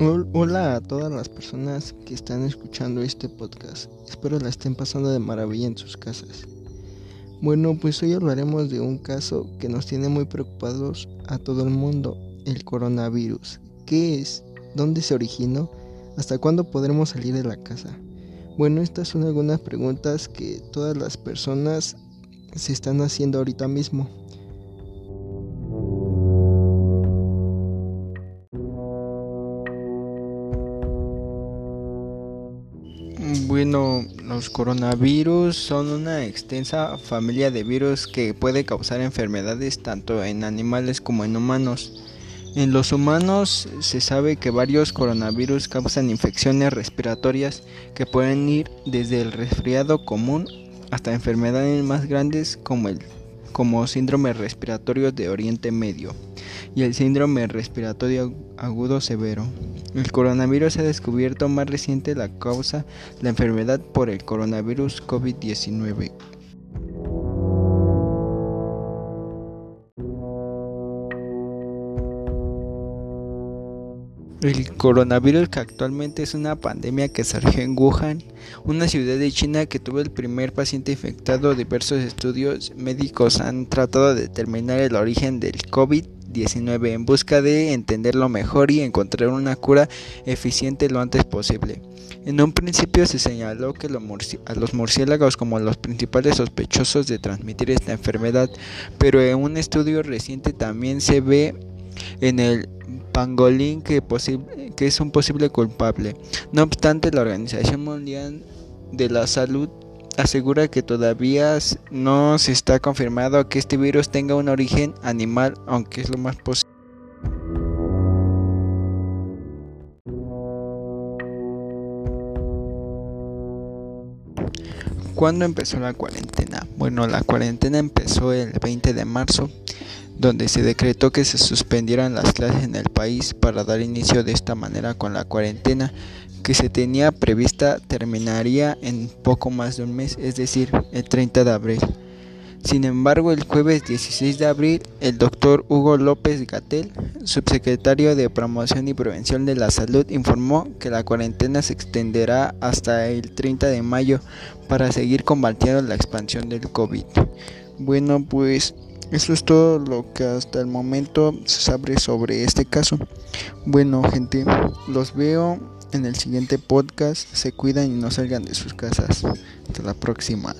Hola a todas las personas que están escuchando este podcast. Espero la estén pasando de maravilla en sus casas. Bueno, pues hoy hablaremos de un caso que nos tiene muy preocupados a todo el mundo, el coronavirus. ¿Qué es? ¿Dónde se originó? ¿Hasta cuándo podremos salir de la casa? Bueno, estas son algunas preguntas que todas las personas se están haciendo ahorita mismo. Bueno, los coronavirus son una extensa familia de virus que puede causar enfermedades tanto en animales como en humanos. En los humanos se sabe que varios coronavirus causan infecciones respiratorias que pueden ir desde el resfriado común hasta enfermedades más grandes como el como síndrome respiratorio de Oriente Medio y el síndrome respiratorio agudo severo. El coronavirus ha descubierto más reciente la causa la enfermedad por el coronavirus COVID-19. El coronavirus que actualmente es una pandemia que surgió en Wuhan, una ciudad de China que tuvo el primer paciente infectado. Diversos estudios médicos han tratado de determinar el origen del COVID-19 en busca de entenderlo mejor y encontrar una cura eficiente lo antes posible. En un principio se señaló que a los murciélagos como los principales sospechosos de transmitir esta enfermedad, pero en un estudio reciente también se ve en el pangolín que, es un posible culpable. No obstante, la Organización Mundial de la Salud asegura que todavía no se está confirmado que este virus tenga un origen animal, aunque es lo más posible. ¿Cuándo empezó la cuarentena? Bueno, la cuarentena empezó el 20 de marzo donde se decretó que se suspendieran las clases en el país para dar inicio de esta manera con la cuarentena que se tenía prevista terminaría en poco más de un mes, es decir, el 30 de abril. Sin embargo, el jueves 16 de abril, el doctor Hugo López Gatel, subsecretario de Promoción y Prevención de la Salud, informó que la cuarentena se extenderá hasta el 30 de mayo para seguir combatiendo la expansión del COVID. Bueno, pues eso es todo lo que hasta el momento se sabe sobre este caso. Bueno, gente, los veo en el siguiente podcast. Se cuidan y no salgan de sus casas. Hasta la próxima.